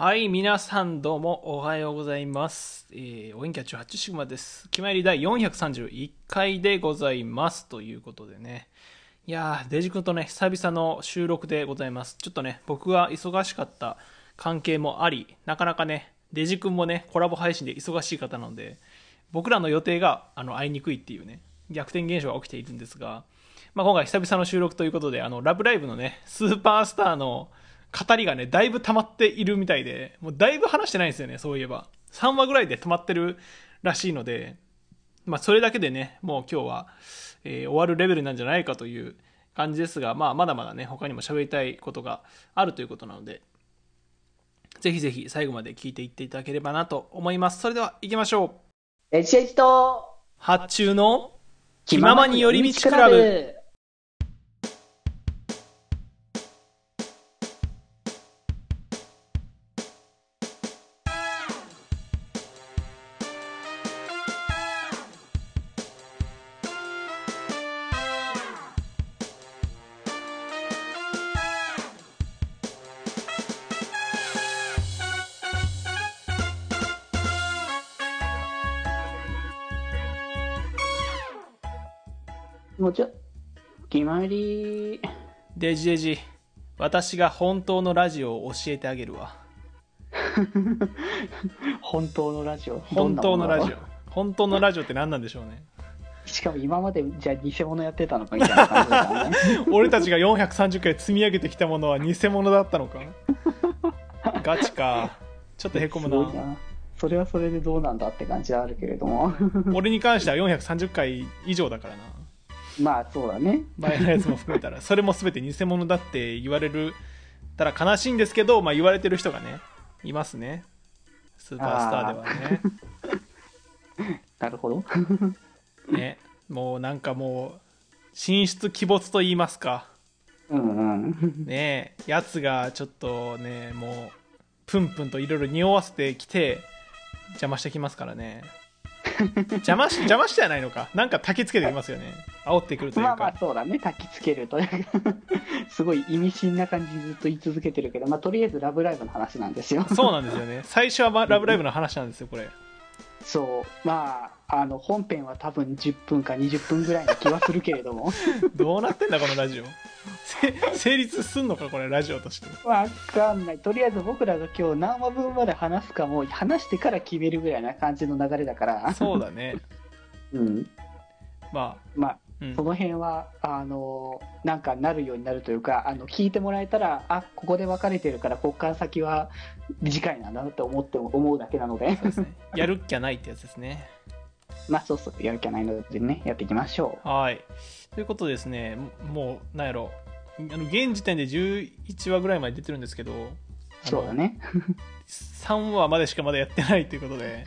はい、皆さんどうもおはようございます。えー、お元気は18シグマです。決まり第431回でございます。ということでね。いやー、デジ君とね、久々の収録でございます。ちょっとね、僕が忙しかった関係もあり、なかなかね、デジ君もね、コラボ配信で忙しい方なので、僕らの予定があの会いにくいっていうね、逆転現象が起きているんですが、まあ、今回久々の収録ということで、あの、ラブライブのね、スーパースターの語りがね、だいぶ溜まっているみたいで、もうだいぶ話してないんですよね、そういえば。3話ぐらいで溜まってるらしいので、まあ、それだけでね、もう今日は、えー終わるレベルなんじゃないかという感じですが、まあ、まだまだね、他にも喋りたいことがあるということなので、ぜひぜひ最後まで聞いていっていただければなと思います。それでは行きましょう。エチエチと発注の気ままに寄り道クラブ。もうちょ、決まり、デジデジ、私が本当のラジオを教えてあげるわ。本当のラジオ。本当のラジオ。オ。本当のラジオって何なんでしょうね。しかも今までじゃあ偽物やってたのかみたいな感じだね。俺たちが430回積み上げてきたものは偽物だったのか？ガチか。ちょっとへこむな。それはそれでどうなんだって感じはあるけれども。俺に関しては430回以上だからな。まあそうだね。前のやつも含めたら。それも全て偽物だって言われるたら悲しいんですけど、まあ言われてる人がね、いますね。スーパースターではね。なるほど。ね。もうなんかもう、進出鬼没と言いますか。うんうん。ねえ、やつがちょっとね、もう、プンプンといろいろ匂わせてきて、邪魔してきますからね。邪魔し、邪魔してはないのか。なんか焚きつけてきますよね。煽ってくるというまあまあか。そうだね。焚きつけるというか。すごい意味深な感じでずっと言い続けてるけど、まあとりあえずラブライブの話なんですよ。そうなんですよね。最初はまラブライブの話なんですよ、これ。そう。まあ、あの、本編は多分10分か20分ぐらいな気はするけれども。どうなってんだ、このラジオ。せ成立すんのか、これ、ラジオとして。わかんない。とりあえず僕らが今日何話分まで話すかも話してから決めるぐらいな感じの流れだから。そうだね。うん。ままあ、あ、うんそ。の辺は、あの、なんかなるようになるというか、あの、聞いてもらえたら、あ、ここで分かれてるから、ここから先は短いなんだなって思っても、思うだけなので。ね。やるっきゃないってやつですね。まあ、そうそう、やる気はないのでね、やっていきましょはい。ということでですね、ももう、なんやろ。あの現時点で11話ぐらいまで出てるんですけど、う。そうだね。3話までしかまだやってないということで、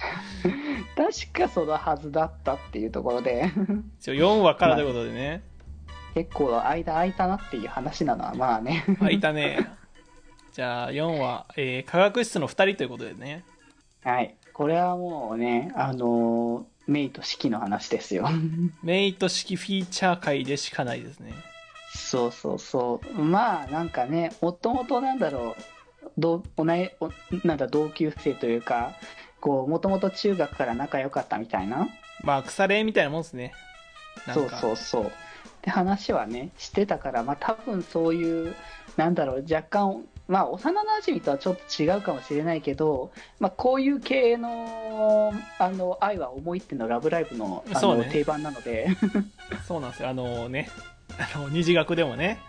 確かそのはずだったっていうところで、一応4話からということでね、結構間空いたなっていう話なのは、まあね。空いたね。じゃあ4話、えー科学室の2人ということでね、はい。これはもうね、あのーメイと式の話ですよ。メイト式フィーチャー回でしかないですね。そうそうそう。まあ、なんかね、もともとなんだろう、同同いおなんだ同級生というか、こう、もともと中学から仲良かったみたいな。まあ、腐れみたいなもんですね。そうかそうそう。って話はね、してたから、まあ多分そういう、なんだろう、若干、まあ幼馴染とはちょっと違うかもしれないけど、まあこういう系の、あの、愛は思いっていうのはラブライブのあの、そうね定番なので、そうなんですよ。あのね、あの、二次学でもね、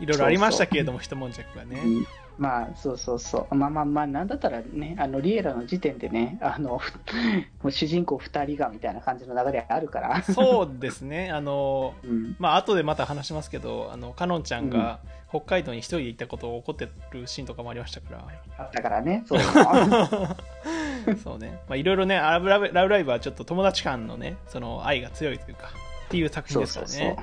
いろいろありましたけれども、一悶着がね。うんまあそうそうそうまあまあまあなんだったらねあのリエラの時点でねあのふ もう主人公2人がみたいな感じの流れあるからそうですね。あの、うんまあ後でまた話しますけど、あの、かのんちゃんが北海道に一人で行ったことを怒ってるシーンとかもありましたから。あったからね そうそうね。まあいろいろね、ラブラブラブライブはちょっと友達間のね、その愛が強いというか、っていう作品ですかそうそらね。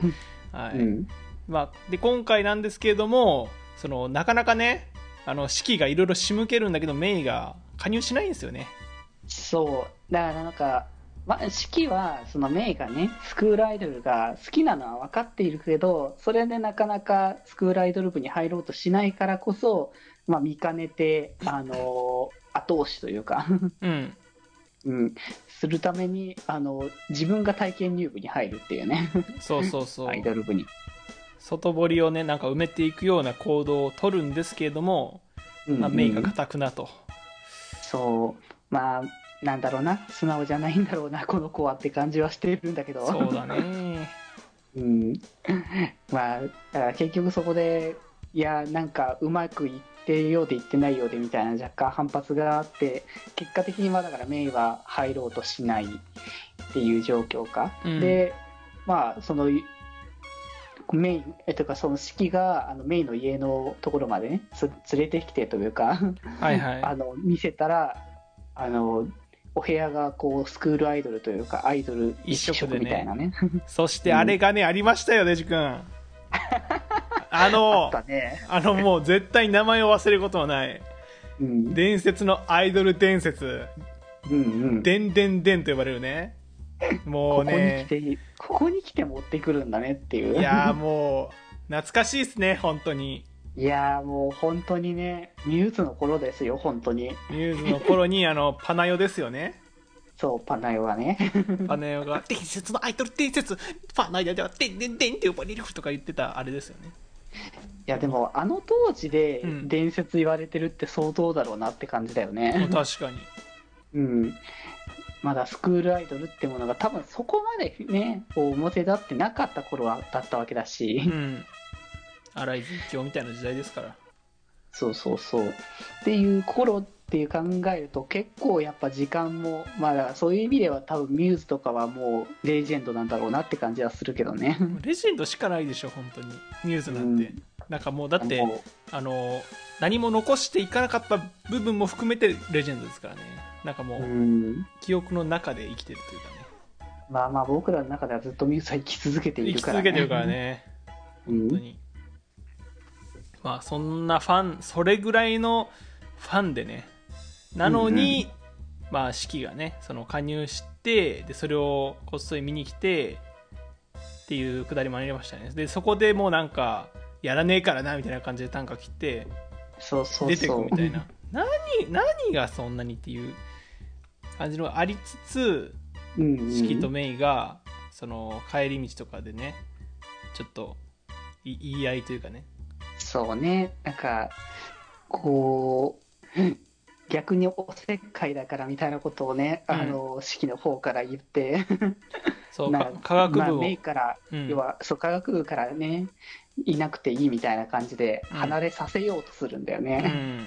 う、はい。うん、まあ、で、今回なんですけれども、その、なかなかね、あの、四季がいろいろ仕向けるんだけど、メイが加入しないんですよね。そう。だからなんかまあ、式は、そのメイがね、スクールアイドルが好きなのは分かっているけど、それでなかなかスクールアイドル部に入ろうとしないからこそ、まあ、見かねて、あの後押しというか、うん。うん、するために、あの自分が体験入部に入るっていうね、そうそうそう。アイドル部に。外堀をねなんか埋めていくような行動を取るんですけれども、まあ、メイが固くなと、そう、まあ、なんだろうな、素直じゃないんだろうな、この子はって感じはしてるんだけど。そうだね。うん、まあ、だから結局そこで、いや、なんかうまくいってるようでいってないようでみたいな若干反発があって、結果的にまあだからメイは入ろうとしないっていう状況か。うん。で、まあ、その、メイ、えっとか、その式が、あの、メイの家のところまでね、つ連れてきてというか、はいはい あの、見せたら、あの、お部屋がこう、スクールアイドルというか、アイドル一一色みたいなね。そしてあれがね、ありましたよデジ君あ あのったね。あのもう絶対名前を忘れることはないうん。伝説のアイドル伝説うんうん。でんでんでんと呼ばれるねもうここに来ねて、ここに来て持ってくるんだねっていう。いやーもう懐かしいっすね本当にいやーもう本当にね、ミューズの頃ですよ、本当に。ミューズの頃にあの パナヨですよねそう、パナヨはね。パナヨが伝説のアイドル伝説パナヨではでんでんでんって呼ばれるとか言ってたあれですよねいやでも、あの当時でうん伝説言われてるって相当だろうなって感じだよもうね。確かにうん。まだスクールアイドルってものが多分そこまでね、表立ってなかった頃はだったわけだうし。ん荒井実況みたいな時代ですからそうそうそう。っていう頃っていう考えると結構やっぱ時間も、まあだそういう意味では多分ミューズとかはもうレジェンドなんだろうなって感じはするけどね。レジェンドしかないでしょ本当にミューズなんて、うんなんかもうだってもあの何も残していかなかった部分も含めてレジェンドですからねなんかもうう、うん。記憶の中で生きてるというかねまあまあ僕らの中ではずっとミューズは生き続けてい生きるからね。続けてるからねうん。本当にまあそんなファンそれぐらいのファンでねなのに、まあ式がねその加入してでそれをこっそり見に来てっていうくだりもありましたねでそこでもうなんかやらねえからなみたいな感じで短歌切ってそうそうそう。出てくみたいな何何がそんなにっていう感じのがありつつうんうん。四季とメイがその帰り道とかでねちょっとい言い合いというかねそうね。なんか、こう、逆におせっかいだからみたいなことをね、うんあの、式の方から言って、そうなか科学まあ、部を、メイから、うん要は、そう、科学部からね、いなくていいみたいな感じで、うん離れさせようとするんだようね。ん、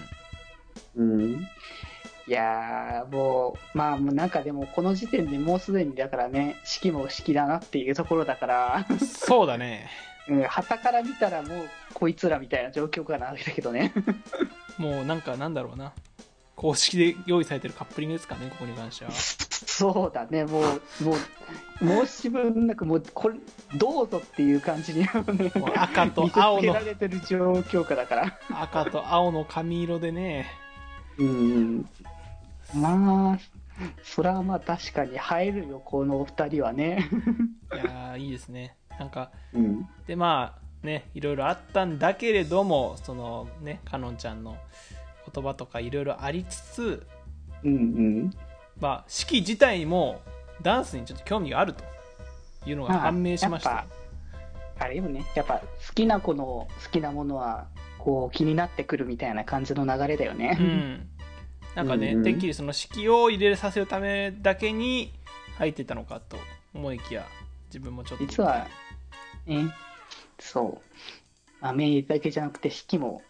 うん。いやー、もう、まあ、もうなんかでも、この時点でもうすでに、だからね、式も式だなっていうところだから、そうだね うん、旗から見たらもう、こいつらみたいな状況かなだけどね。もうなんかなんだろうな公式で用意されてるカップリングですかねここに関してはそうだね、もう、もう、申し分なく、もう、これ、どうぞっていう感じに、赤と見せ青のつけられてる状況下だから。赤と青の髪色でねうん。まあ、それはまあ確かに入るよ、このお二人はね。いやーいいですねなんかうん。でまあねいろいろあったんだけれどもそのねかのんちゃんの言葉とかいろいろありつつうんうん。まあ式自体もダンスにちょっと興味があるというのが判明しましたあれよね、やっぱ好きな子の好きなものは、こう気になってくるみたいな感じの流れだよね。うんなんかね、うんうんてっきりその式を入れさせるためだけに入ってたのかと思いきや自分もちょっと実は、ね、そう。まあ、メイだけじゃなくて、式も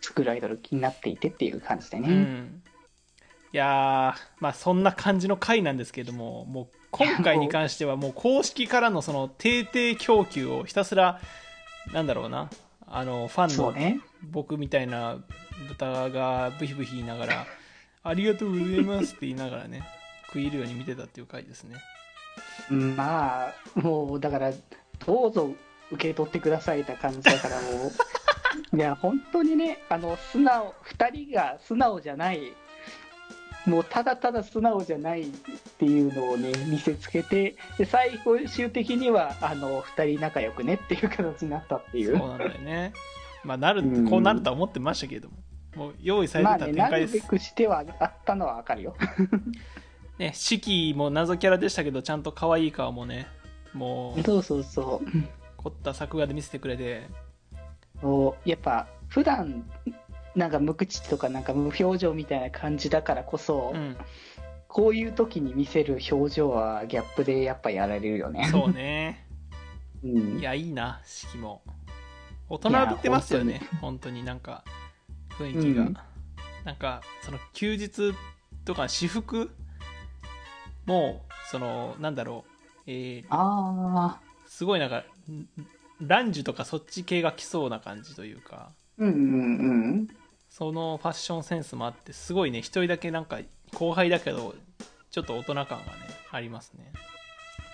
スクールアイドル気になっていてっていう感じでね。うんいやーまあそんな感じの回なんですけれどももう今回に関してはもう公式からのその定定供給をひたすらなんだろうなあのファンの。僕みたいな豚がブヒブヒ言いながら「ありがとうございます」って言いながらね食い入るように見てたっていう回ですねうんまあ、もう、だから、どうぞ受け取ってくださいな感じだから、もう、いや、本当にね、あの、素直、二人が素直じゃない、もう、ただただ素直じゃないっていうのをね、見せつけて、で、最終的には、あの、二人仲良くねっていう形になったっていう。そうなんだよねまあなるうんこうなるとは思ってましたけれどももう用意されまあね、てた展なるべ開です。くしてはあったのはわかるよ。ね、四季も謎キャラでしたけど、ちゃんと可愛い顔もね、もう、そうそうそう。凝った作画で見せてくれて、そうやっぱ普段なんか無口とかなんか無表情みたいな感じだからこそ、うん、こういう時に見せる表情はギャップでやっぱやられるよね。そうね。うんいや、いいな、四季も。大人びてますよね、本当になんか、雰囲気が。うんなんか、その休日とか私服も、その、なんだろう、えーああ、すごいなんか、んランジュとかそっち系が来そうな感じというか、うんうんそのファッションセンスもあって、すごいね、一人だけなんか、後輩だけど、ちょっと大人感がね、ありますね。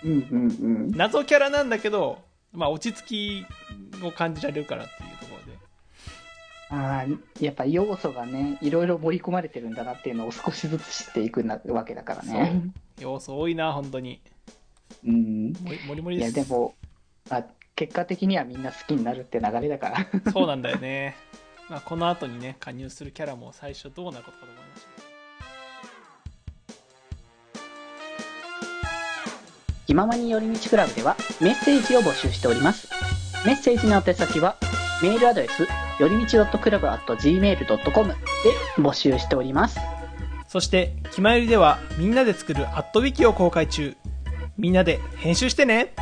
うん。うんうんうん。謎キャラなんだけど、まあ、落ち着きを感じられるからっていうところで。ああ、やっぱ要素がね、いろいろ盛り込まれてるんだなっていうのを少しずつ知っていくなわけだからね。要素多いな、本当に。うん。もりもりもりいや、です。でも、まあ、結果的にはみんな好きになるって流れだから。そうなんだよね。まあ、この後にね、加入するキャラも最初どうなることかと思いました。気ままに寄り道クラブではメッセージを募集しております。メッセージの宛先は、メールアドレス、よりみち .club.gmail.com で募集しております。そして、気まよりではみんなで作るアットウィキを公開中。みんなで編集してね